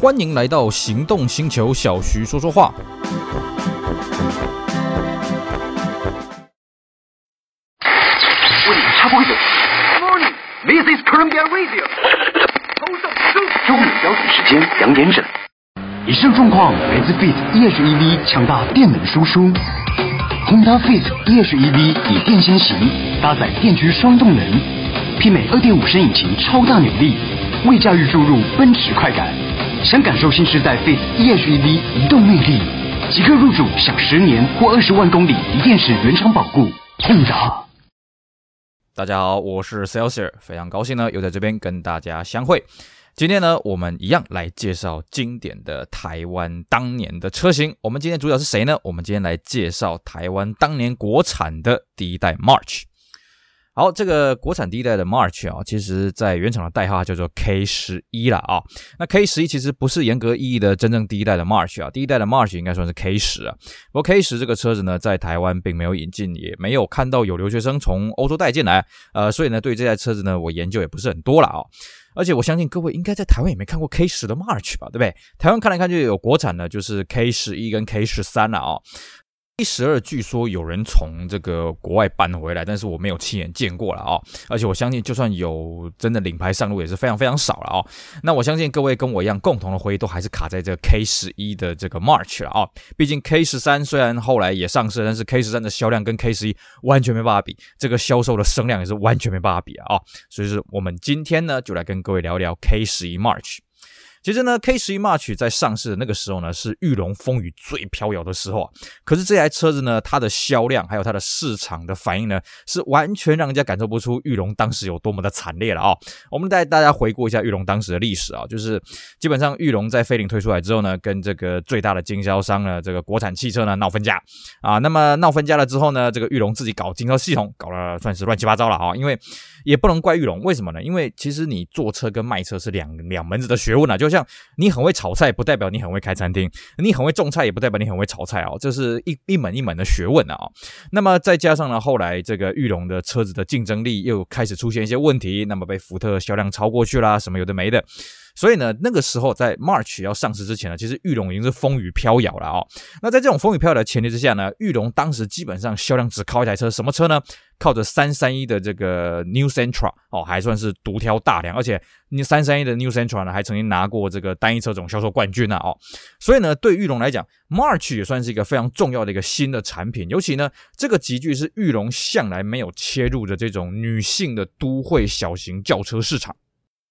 欢迎来到行动星球，小徐说说话。为你插播一个，Morning, this is Columbia Radio。周日标准时间两点整。以上状况来自 Fit E-HEV 强大电能输出。Honda Fit E-HEV 以电先行，搭载电驱双动能，媲美二点五升引擎超大扭力，为驾驭注入奔驰快感。想感受新时代 Fit E-HEV 移动魅力，即刻入主享十年或二十万公里锂电池原厂保固。碰着。大家好，我是 Celsius，非常高兴呢，又在这边跟大家相会。今天呢，我们一样来介绍经典的台湾当年的车型。我们今天主角是谁呢？我们今天来介绍台湾当年国产的第一代 March。好，这个国产第一代的 March 啊，其实在原厂的代号叫做 K 十一了啊。那 K 十一其实不是严格意义的真正第一代的 March 啊，第一代的 March 应该算是 K 十啊。不过 K 十这个车子呢，在台湾并没有引进，也没有看到有留学生从欧洲带进来，呃，所以呢，对这台车子呢，我研究也不是很多了啊。而且我相信各位应该在台湾也没看过 K 十的 March 吧，对不对？台湾看来看去有国产的，就是 K 十一跟 K 十三了啊。K 十二据说有人从这个国外搬回来，但是我没有亲眼见过了啊、哦！而且我相信，就算有真的领牌上路，也是非常非常少了啊、哦！那我相信各位跟我一样，共同的回忆都还是卡在这 K 十一的这个 March 了啊、毕竟 K 十三虽然后来也上市，但是 K 十三的销量跟 K 十一完全没办法比，这个销售的声量也是完全没办法比啊、哦！所以说，我们今天呢，就来跟各位聊聊 K 十一 March。其实呢，K 十一 March 在上市的那个时候呢，是玉龙风雨最飘摇的时候啊。可是这台车子呢，它的销量还有它的市场的反应呢，是完全让人家感受不出玉龙当时有多么的惨烈了啊。我们带大家回顾一下玉龙当时的历史啊，就是基本上玉龙在飞凌推出来之后呢，跟这个最大的经销商呢，这个国产汽车呢闹分家啊。那么闹分家了之后呢，这个玉龙自己搞经销系统，搞了算是乱七八糟了啊。因为也不能怪玉龙，为什么呢？因为其实你做车跟卖车是两两门子的学问啊，就就像。你很会炒菜，不代表你很会开餐厅；你很会种菜，也不代表你很会炒菜哦。这是一一门一门的学问啊、那么再加上呢，后来这个玉龙的车子的竞争力又开始出现一些问题，那么被福特销量超过去啦，什么有的没的。所以呢，那个时候在 March 要上市之前呢，其实玉龙已经是风雨飘摇了啊、哦。那在这种风雨飘摇的前提之下呢，玉龙当时基本上销量只靠一台车，什么车呢？靠着三三一的这个 New Centra 哦，还算是独挑大梁，而且你三三一的 New Centra 呢，还曾经拿过这个单一车种销售冠军呢哦，所以呢，对玉龙来讲，March 也算是一个非常重要的一个新的产品，尤其呢，这个集聚是玉龙向来没有切入的这种女性的都会小型轿车市场。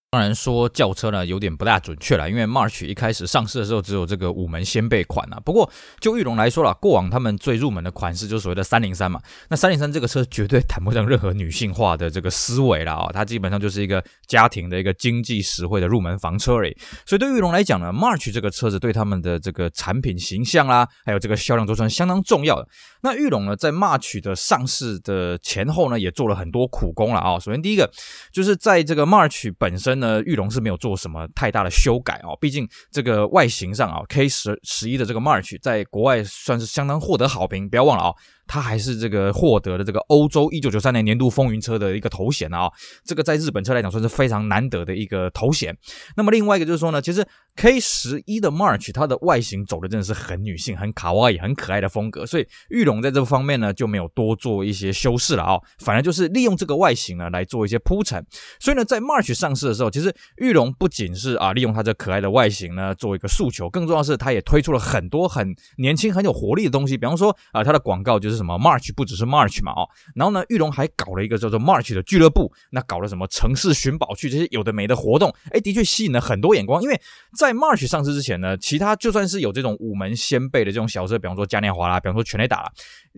当然说轿车呢有点不大准确了，因为 March 一开始上市的时候只有这个五门掀背款啊。不过就玉龙来说啦，过往他们最入门的款式就是所谓的三零三嘛。那三零三这个车绝对谈不上任何女性化的这个思维了啊，它基本上就是一个家庭的一个经济实惠的入门房车而已。所以对玉龙来讲呢，March 这个车子对他们的这个产品形象啦，还有这个销量都算相当重要的。那玉龙呢，在 March 的上市的前后呢，也做了很多苦工了啊。首先第一个就是在这个 March 本身。那玉龙是没有做什么太大的修改哦，毕竟这个外形上啊，K 十十一的这个 March 在国外算是相当获得好评，不要忘了啊。它还是这个获得了这个欧洲一九九三年年度风云车的一个头衔啊，这个在日本车来讲算是非常难得的一个头衔。那么另外一个就是说呢，其实 K 十一的 March 它的外形走的真的是很女性、很卡哇伊、很可爱的风格，所以玉龙在这方面呢就没有多做一些修饰了啊，反而就是利用这个外形呢来做一些铺陈。所以呢，在 March 上市的时候，其实玉龙不仅是啊利用它这可爱的外形呢做一个诉求，更重要是它也推出了很多很年轻、很有活力的东西，比方说啊它的广告就是。什么 March 不只是 March 嘛哦，然后呢，玉龙还搞了一个叫做 March 的俱乐部，那搞了什么城市寻宝去这些有的没的活动，哎，的确吸引了很多眼光。因为在 March 上市之前呢，其他就算是有这种五门掀背的这种小车，比方说嘉年华啦，比方说全垒打啦，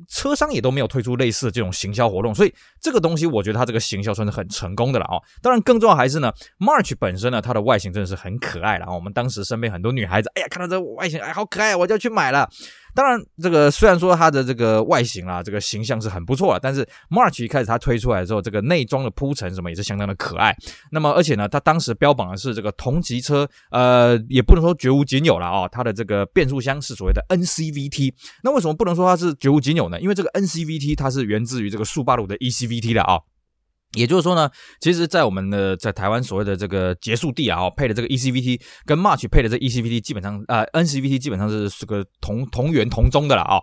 车商也都没有推出类似的这种行销活动，所以这个东西我觉得它这个行销算是很成功的了哦。当然，更重要还是呢，March 本身呢，它的外形真的是很可爱了。我们当时身边很多女孩子，哎呀，看到这外形，哎，好可爱，我就要去买了。当然，这个虽然说它的这个外形啊，这个形象是很不错的，但是 March 一开始它推出来之后，这个内装的铺陈什么也是相当的可爱。那么，而且呢，它当时标榜的是这个同级车，呃，也不能说绝无仅有了啊、哦。它的这个变速箱是所谓的 NCVT。那为什么不能说它是绝无仅有呢？因为这个 NCVT 它是源自于这个速霸陆的 ECVT 的啊、也就是说呢，其实，在我们的在台湾所谓的这个结束地啊，配的这个 ECVT 跟 March 配的这 ECVT 基本上啊、呃、NCVT 基本上是这个同同源同宗的了啊、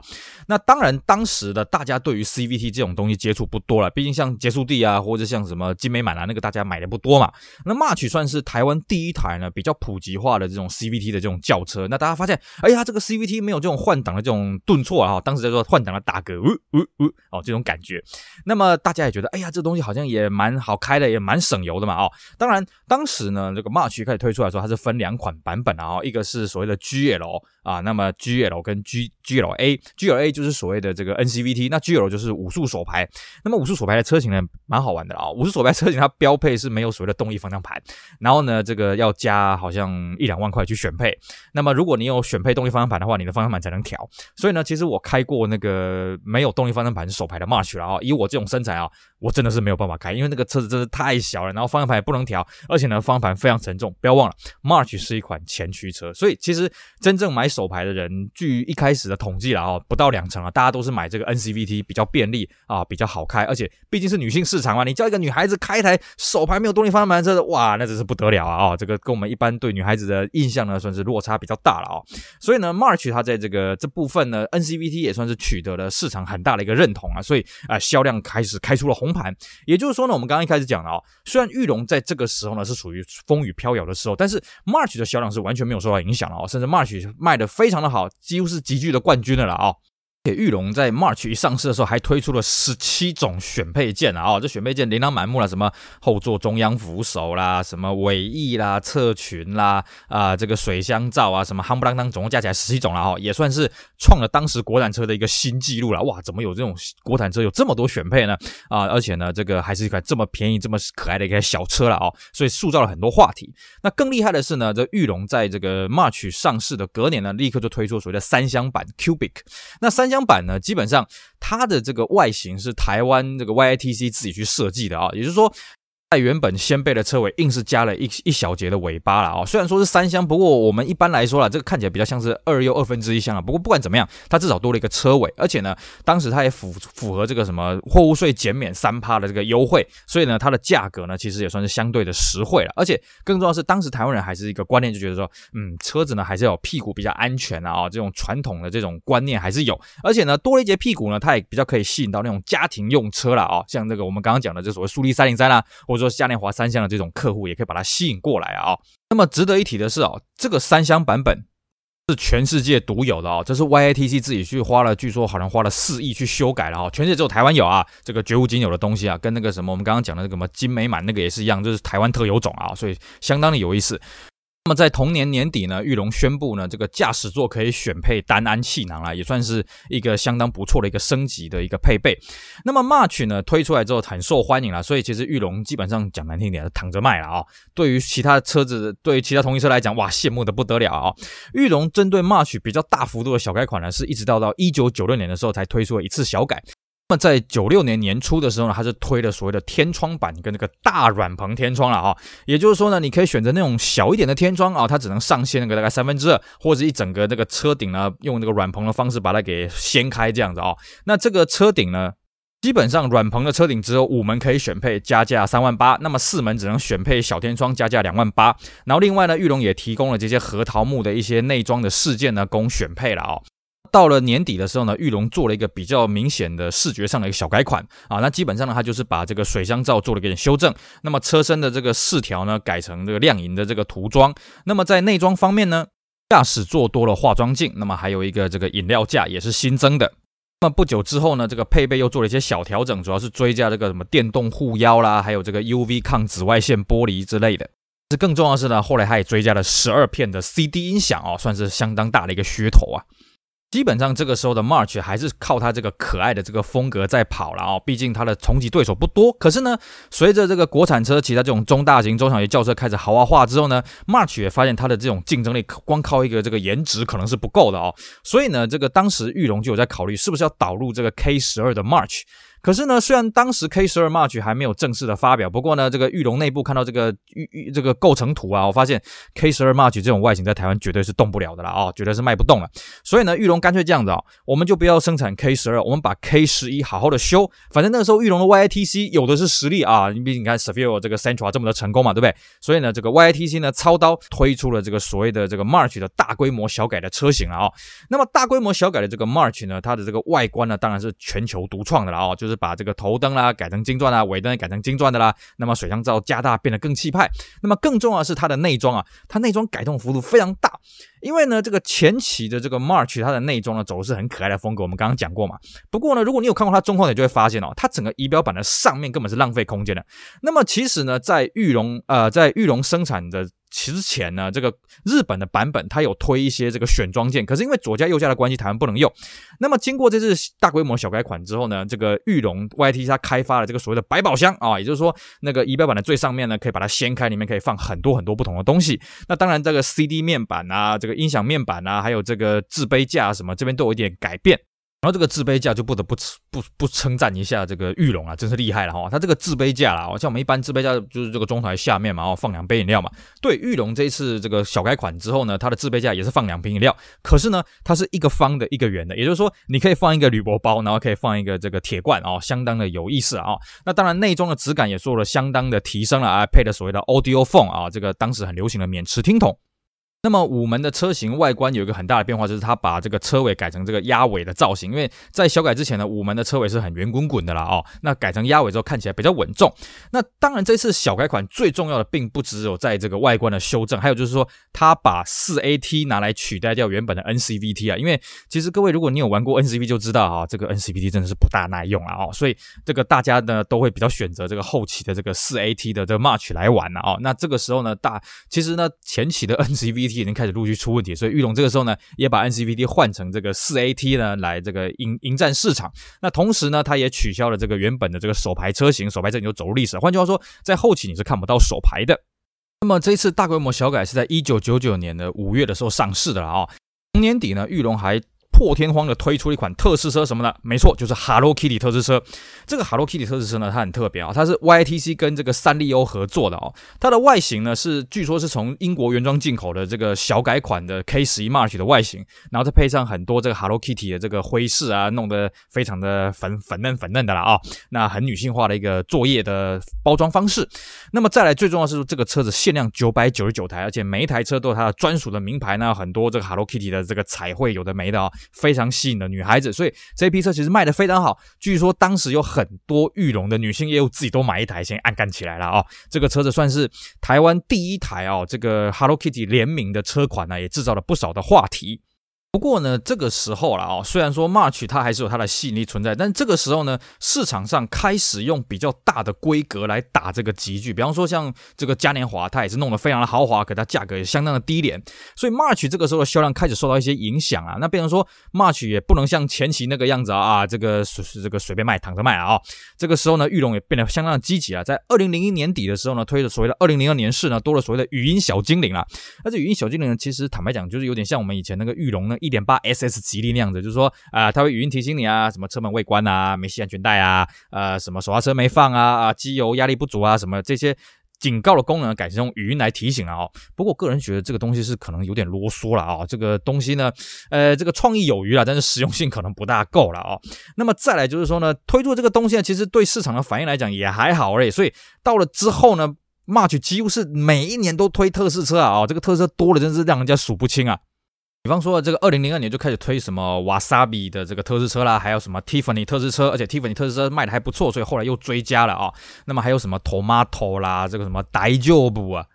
那当然，当时的大家对于 CVT 这种东西接触不多了，毕竟像结束地啊，或者像什么金美满啊，那个大家买的不多嘛。那 March 算是台湾第一台呢比较普及化的这种 CVT 的这种轿车。那大家发现，哎呀，这个 CVT 没有这种换挡的这种顿挫啊，当时在说换挡的打嗝，呜呜呜哦，这种感觉。那么大家也觉得，哎呀，这东西好像也也蛮好开的也蛮省油的嘛哦，当然当时呢，这个 March 开始推出来说，它是分两款版本啊，一个是所谓的 GL 啊，那么 GL 跟 G GLA，GLA 就是所谓的这个 NCVT，那 GL 就是五速手排。那么五速手排的车型呢，蛮好玩的啊，五速手排车型它标配是没有所谓的动力方向盘，然后呢，这个要加好像一两万块去选配。那么如果你有选配动力方向盘的话，你的方向盘才能调。所以呢，其实我开过那个没有动力方向盘手排的 March 了啊，以我这种身材啊，我真的是没有办法开，因为那个车子真的太小了，然后方向盘也不能调，而且呢，方向盘非常沉重。不要忘了，March 是一款前驱车，所以其实真正买手排的人，据一开始的统计了啊，不到两成啊，大家都是买这个 NCVT 比较便利啊，比较好开，而且毕竟是女性市场嘛，你叫一个女孩子开一台手排没有动力方向盘的车子，哇，那真是不得了啊！啊，这个跟我们一般对女孩子的印象呢，算是落差比较大了啊。所以呢，March 它在这个这部分呢，NCVT 也算是取得了市场很大的一个认同啊，所以啊，销量开始开出了红盘。也就是说呢，我们刚刚一开始讲了啊，虽然玉龙在这个时候呢是属于风雨飘摇的时候，但是 March 的销量是完全没有受到影响的啊，甚至 March 卖的非常的好，几乎是急剧的冠军的了啊。玉龙在 March 一上市的时候，还推出了十七种选配件啊！哦，这选配件琳琅满目了，什么后座中央扶手啦，什么尾翼啦、侧裙啦，啊、这个水箱罩啊，什么夯不啷当，总共加起来十七种了哦，也算是创了当时国产车的一个新纪录了。哇，怎么有这种国产车有这么多选配呢？啊，而且呢，这个还是一款这么便宜、这么可爱的一个小车了哦，所以塑造了很多话题。那更厉害的是呢，这玉龙在这个 March 上市的隔年呢，立刻就推出所谓的三厢版 Cubic。那三厢版呢，基本上它的这个外形是台湾这个 YITC 自己去设计的啊，也就是说。在原本掀背的车尾，硬是加了一一小节的尾巴了啊！虽然说是三厢，不过我们一般来说啦，这个看起来比较像是二又二分之一厢啊。不过不管怎么样，它至少多了一个车尾，而且呢，当时它也符符合这个什么货物税减免三趴的这个优惠，所以呢，它的价格呢其实也算是相对的实惠了。而且更重要是，当时台湾人还是一个观念，就觉得说，嗯，车子呢还是要有屁股比较安全啊，这种传统的这种观念还是有。而且呢，多了一节屁股呢，它也比较可以吸引到那种家庭用车了啊，像这个我们刚刚讲的这所谓速力三零三啦，我者说嘉年华三厢的这种客户也可以把它吸引过来啊、那么值得一提的是啊、哦，这个三厢版本是全世界独有的啊、哦，这是 YITC 自己去花了，据说好像花了四亿去修改了啊、哦，全世界只有台湾有啊，这个绝无仅有的东西啊，跟那个什么我们刚刚讲的那个什么金美满那个也是一样，就是台湾特有种啊，所以相当的有意思。那么在同年年底呢，裕龙宣布呢，这个驾驶座可以选配单安气囊啦，也算是一个相当不错的一个升级的一个配备。那么 March 呢推出来之后很受欢迎啦，所以其实裕龙基本上讲难听点是躺着卖了啊。对于其他车子，对于其他同级车来讲，哇，羡慕的不得了啊。裕龙针对 March 比较大幅度的小改款呢，是一直到到一九九六年的时候才推出了一次小改。那么在九六年年初的时候呢，它是推了所谓的天窗版跟那个大软棚天窗了哈，也就是说呢，你可以选择那种小一点的天窗啊，它只能上掀那个大概三分之二，或者一整个这个车顶呢，用那个软棚的方式把它给掀开这样子啊。那这个车顶呢，基本上软棚的车顶只有五门可以选配，加价三万八，那么四门只能选配小天窗，加价两万八。然后另外呢，裕隆也提供了这些核桃木的一些内装的饰件呢，供选配了啊。到了年底的时候呢，玉龙做了一个比较明显的视觉上的一个小改款啊，那基本上呢，它就是把这个水箱罩做了一点修正，那么车身的这个饰条呢改成这个亮银的这个涂装，那么在内装方面呢，驾驶座多了化妆镜，那么还有一个这个饮料架也是新增的。那么不久之后呢，这个配备又做了一些小调整，主要是追加这个什么电动护腰啦，还有这个 UV 抗紫外线玻璃之类的。这更重要的是呢，后来它也追加了十二片的 CD 音响哦，算是相当大的一个噱头啊。基本上这个时候的 March 还是靠它这个可爱的这个风格在跑了哦，毕竟它的冲击对手不多。可是呢，随着这个国产车其他这种中大型、中小型轿车开始豪华化之后呢，March 也发现它的这种竞争力光靠一个这个颜值可能是不够的哦。所以呢，这个当时玉龙就有在考虑是不是要导入这个 K 十二的 March。可是呢，虽然当时 K 十二 March 还没有正式的发表，不过呢，这个玉龙内部看到这个玉玉这个构成图啊，我发现 K 十二 March 这种外形在台湾绝对是动不了的了啊、哦，绝对是卖不动了。所以呢，玉龙干脆这样子啊、我们就不要生产 K 十二，我们把 K 十一好好的修。反正那个时候玉龙的 YITC 有的是实力啊，你毕竟你看 Seville 这个 Central 这么的成功嘛，对不对？所以呢，这个 YITC 呢操刀推出了这个所谓的这个 March 的大规模小改的车型了啊、那么大规模小改的这个 March 呢，它的这个外观呢，当然是全球独创的了啊、哦，把这个头灯啦改成金钻啦，尾灯改成金钻的啦。那么水箱罩加大，变得更气派。那么更重要的是它的内装啊，它内装改动幅度非常大。因为呢，这个前期的这个 March 它的内装呢走的是很可爱的风格，我们刚刚讲过嘛。不过呢，如果你有看过它中控，你就会发现哦，它整个仪表板的上面根本是浪费空间的。那么其实呢，在裕隆呃，在裕隆生产的。之前呢，这个日本的版本它有推一些这个选装件，可是因为左驾右驾的关系，台湾不能用。那么经过这次大规模小改款之后呢，这个裕隆 YT 它开发了这个所谓的百宝箱啊，也就是说那个仪表板的最上面呢，可以把它掀开，里面可以放很多很多不同的东西。那当然这个 CD 面板啊，这个音响面板啊，还有这个置杯架啊什么，这边都有一点改变。然后这个置杯架就不得不不不称赞一下这个玉龙啊，真是厉害了哈！它这个置杯架啦，像我们一般置杯架就是这个中台下面嘛，哦放两杯饮料嘛。对，玉龙这一次这个小改款之后呢，它的置杯架也是放两瓶饮料，可是呢，它是一个方的，一个圆的，也就是说你可以放一个铝箔包，然后可以放一个这个铁罐哦，相当的有意思啊。那当然内装的质感也做了相当的提升了啊，配的所谓的 Audiophone 啊，这个当时很流行的免持听筒。那么五门的车型外观有一个很大的变化，就是它把这个车尾改成这个鸭尾的造型。因为在小改之前呢，五门的车尾是很圆滚滚的啦哦，那改成鸭尾之后看起来比较稳重。那当然这次小改款最重要的并不只有在这个外观的修正，还有就是说它把四 AT 拿来取代掉原本的 NCVT 啊。因为其实各位如果你有玩过 NCV 就知道啊，这个 NCVT 真的是不大耐用了哦，所以这个大家呢都会比较选择这个后期的这个四 AT 的这个 March 来玩了哦。那这个时候呢，大其实呢前期的 NCVT 已经开始陆续出问题，所以玉龙这个时候呢，也把 NCVT 换成这个四 AT 呢，来这个迎迎战市场。那同时呢，它也取消了这个原本的这个首牌车型，首牌车型就走入历史。换句话说，在后期你是看不到首牌的。那么这一次大规模小改是在一九九九年的五月的时候上市的了啊、同年底呢，玉龙还。破天荒的推出一款特试车什么呢？没错，就是 Hello Kitty 特试车。这个 Hello Kitty 特试车呢，它很特别啊，它是 YTC 跟这个三丽鸥合作的哦。它的外形呢是据说是从英国原装进口的这个小改款的 K 十一 March 的外形，然后再配上很多这个 Hello Kitty 的这个徽饰啊，弄得非常的粉粉嫩粉嫩的了啊、哦。那很女性化的一个作业的包装方式。那么再来最重要的是这个车子限量九百九十九台，而且每一台车都有它的专属的名牌，呢很多这个 Hello Kitty 的这个彩绘有的没的啊、哦。非常吸引的女孩子，所以这批车其实卖的非常好。据说当时有很多裕隆的女性业务自己都买一台，先按干起来了啊、这个车子算是台湾第一台哦，这个 Hello Kitty 联名的车款呢，也制造了不少的话题。不过呢，这个时候了啊，虽然说 March 它还是有它的吸引力存在，但这个时候呢，市场上开始用比较大的规格来打这个集聚，比方说像这个嘉年华，它也是弄得非常的豪华，可它价格也相当的低廉，所以 March 这个时候的销量开始受到一些影响啊。那变成说 March 也不能像前期那个样子啊，啊这个随这个随便卖，躺着卖啊。这个时候呢，玉龙也变得相当的积极啊，在二零零一年底的时候呢，推了所谓的二零零二年式呢，多了所谓的语音小精灵啦。那这语音小精灵呢，其实坦白讲，就是有点像我们以前那个玉龙呢。一点八 SS 吉利那样子，就是说啊、呃，它会语音提醒你啊，什么车门未关啊，没系安全带啊，呃，什么手刹车没放啊，啊，机油压力不足啊，什么这些警告的功能改成用语音来提醒了哦。不过个人觉得这个东西是可能有点啰嗦了啊、这个东西呢，呃，这个创意有余了，但是实用性可能不大够了哦。那么再来就是说呢，推出这个东西呢，其实对市场的反应来讲也还好而已。所以到了之后呢，March 几乎是每一年都推特试车啊，哦，这个特试车多了真是让人家数不清啊。比方说，这个二零零二年就开始推什么瓦萨比的这个特制车啦，还有什么 Tiffany 特制车，而且 Tiffany 特制车卖的还不错，所以后来又追加了啊。那么还有什么 Tomato 啦，这个什么大丈夫啊。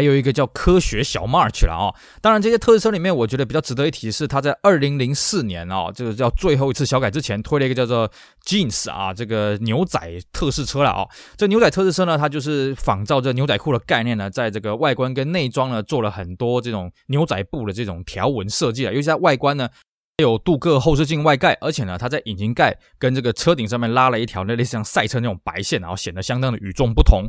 还有一个叫科学小 March 了哦，当然这些特试车里面，我觉得比较值得一提是，它在二零零四年哦，这个叫最后一次小改之前，推了一个叫做 Jeans 啊，这个牛仔特试车了哦。这牛仔特试车呢，它就是仿照这牛仔裤的概念呢，在这个外观跟内装呢，做了很多这种牛仔布的这种条纹设计啊，尤其在外观呢，有镀铬后视镜外盖，而且呢，它在引擎盖跟这个车顶上面拉了一条那类似像赛车那种白线，然后显得相当的与众不同。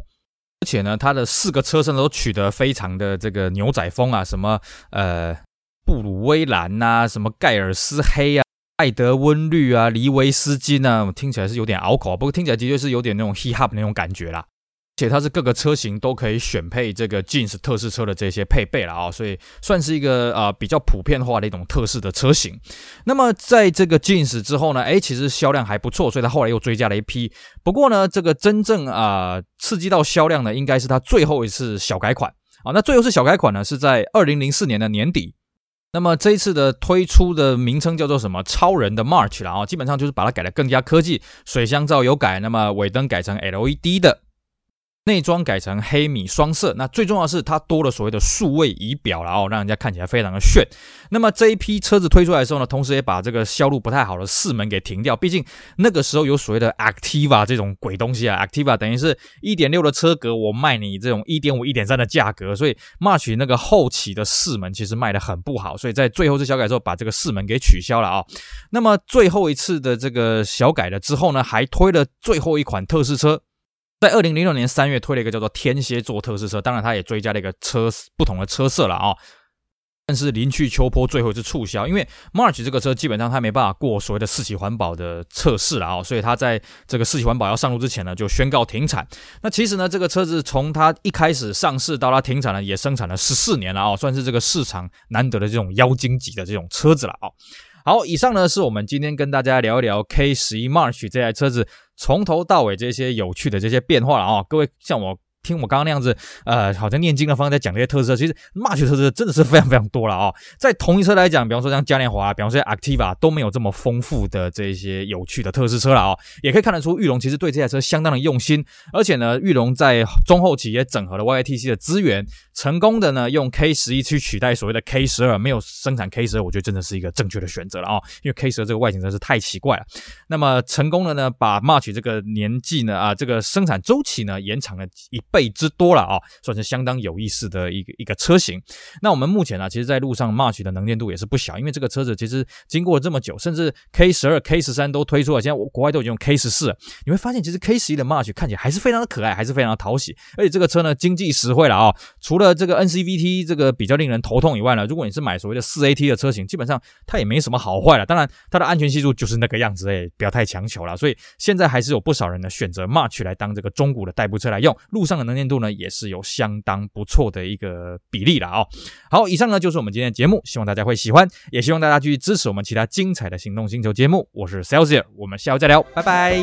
而且呢，它的四个车身都取得非常的这个牛仔风啊，什么呃布鲁威蓝呐，什么盖尔斯黑啊，艾德温绿啊、黎维斯金啊，听起来是有点拗口，不过听起来的确是有点那种 hip hop 那种感觉啦。且它是各个车型都可以选配这个 Jeans 特仕车的这些配备了啊，所以算是一个呃比较普遍化的一种特仕的车型。那么在这个 Jeans 之后呢，哎，其实销量还不错，所以它后来又追加了一批。不过呢，这个真正啊、刺激到销量的，应该是它最后一次小改款啊。那最后一次小改款呢，是在二零零四年的年底。那么这一次的推出的名称叫做什么？超人的 March 了啊，基本上就是把它改得更加科技，水箱罩有改，那么尾灯改成 LED 的。内装改成黑米双色，那最重要的是它多了所谓的数位仪表然后，让人家看起来非常的炫。那么这一批车子推出来的时候呢，同时也把这个销路不太好的四门给停掉，毕竟那个时候有所谓的 Activa 这种鬼东西啊，Activa 等于是一点六的车格，我卖你这种一点五、一点三的价格，所以 March 那个后期的四门其实卖得很不好，所以在最后这小改之后，把这个四门给取消了啊、那么最后一次的这个小改了之后呢，还推了最后一款特仕车。在二零零六年三月推了一个叫做天蝎座特仕车，当然它也追加了一个车不同的车色了啊、但是临去秋波最后一次促销，因为 March 这个车基本上它没办法过所谓的四期环保的测试了啊、所以它在这个四期环保要上路之前呢，就宣告停产。那其实呢，这个车子从它一开始上市到它停产呢，也生产了十四年了啊、算是这个市场难得的这种妖精级的这种车子了啊、好，以上呢是我们今天跟大家聊一聊 K 十一 March 这台车子从头到尾这些有趣的这些变化了啊、各位像我。听我刚刚那样子，呃，好像念经的方式在讲这些特色，其实 March 特仕车真的是非常非常多了啊、在同一车来讲，比方说像嘉年华，比方说 Activa 都没有这么丰富的这些有趣的特色车了啊、也可以看得出玉龙其实对这台车相当的用心，而且呢，玉龙在中后期也整合了 YTC 的资源，成功的呢用 K 十一去取代所谓的 K 十二，没有生产 K 十二，我觉得真的是一个正确的选择了啊、因为 K 十二这个外形真是太奇怪了。那么成功的呢，把 March 这个年纪呢啊这个生产周期呢延长了一倍之多了啊、算是相当有意思的一个一个车型。那我们目前呢，其实在路上 March 的能见度也是不小，因为这个车子其实经过了这么久，甚至 K 十二、K 十三都推出了，现在我国外都已经用 K 十四。你会发现，其实 K 十一的 March 看起来还是非常的可爱，还是非常的讨喜。而且这个车呢，经济实惠了啊、哦。除除了这个 NCVT 这个比较令人头痛以外呢，如果你是买所谓的四 AT 的车型，基本上它也没什么好坏了。当然，它的安全系数就是那个样子，哎，不要太强求了。所以现在还是有不少人呢选择 March 来当这个中古的代步车来用，路上的能见度。呢也是有相当不错的一个比例了啊、哦。好，以上呢就是我们今天的节目，希望大家会喜欢，也希望大家继续支持我们其他精彩的行动星球节目。我是 Celsius，我们下回再聊，拜拜。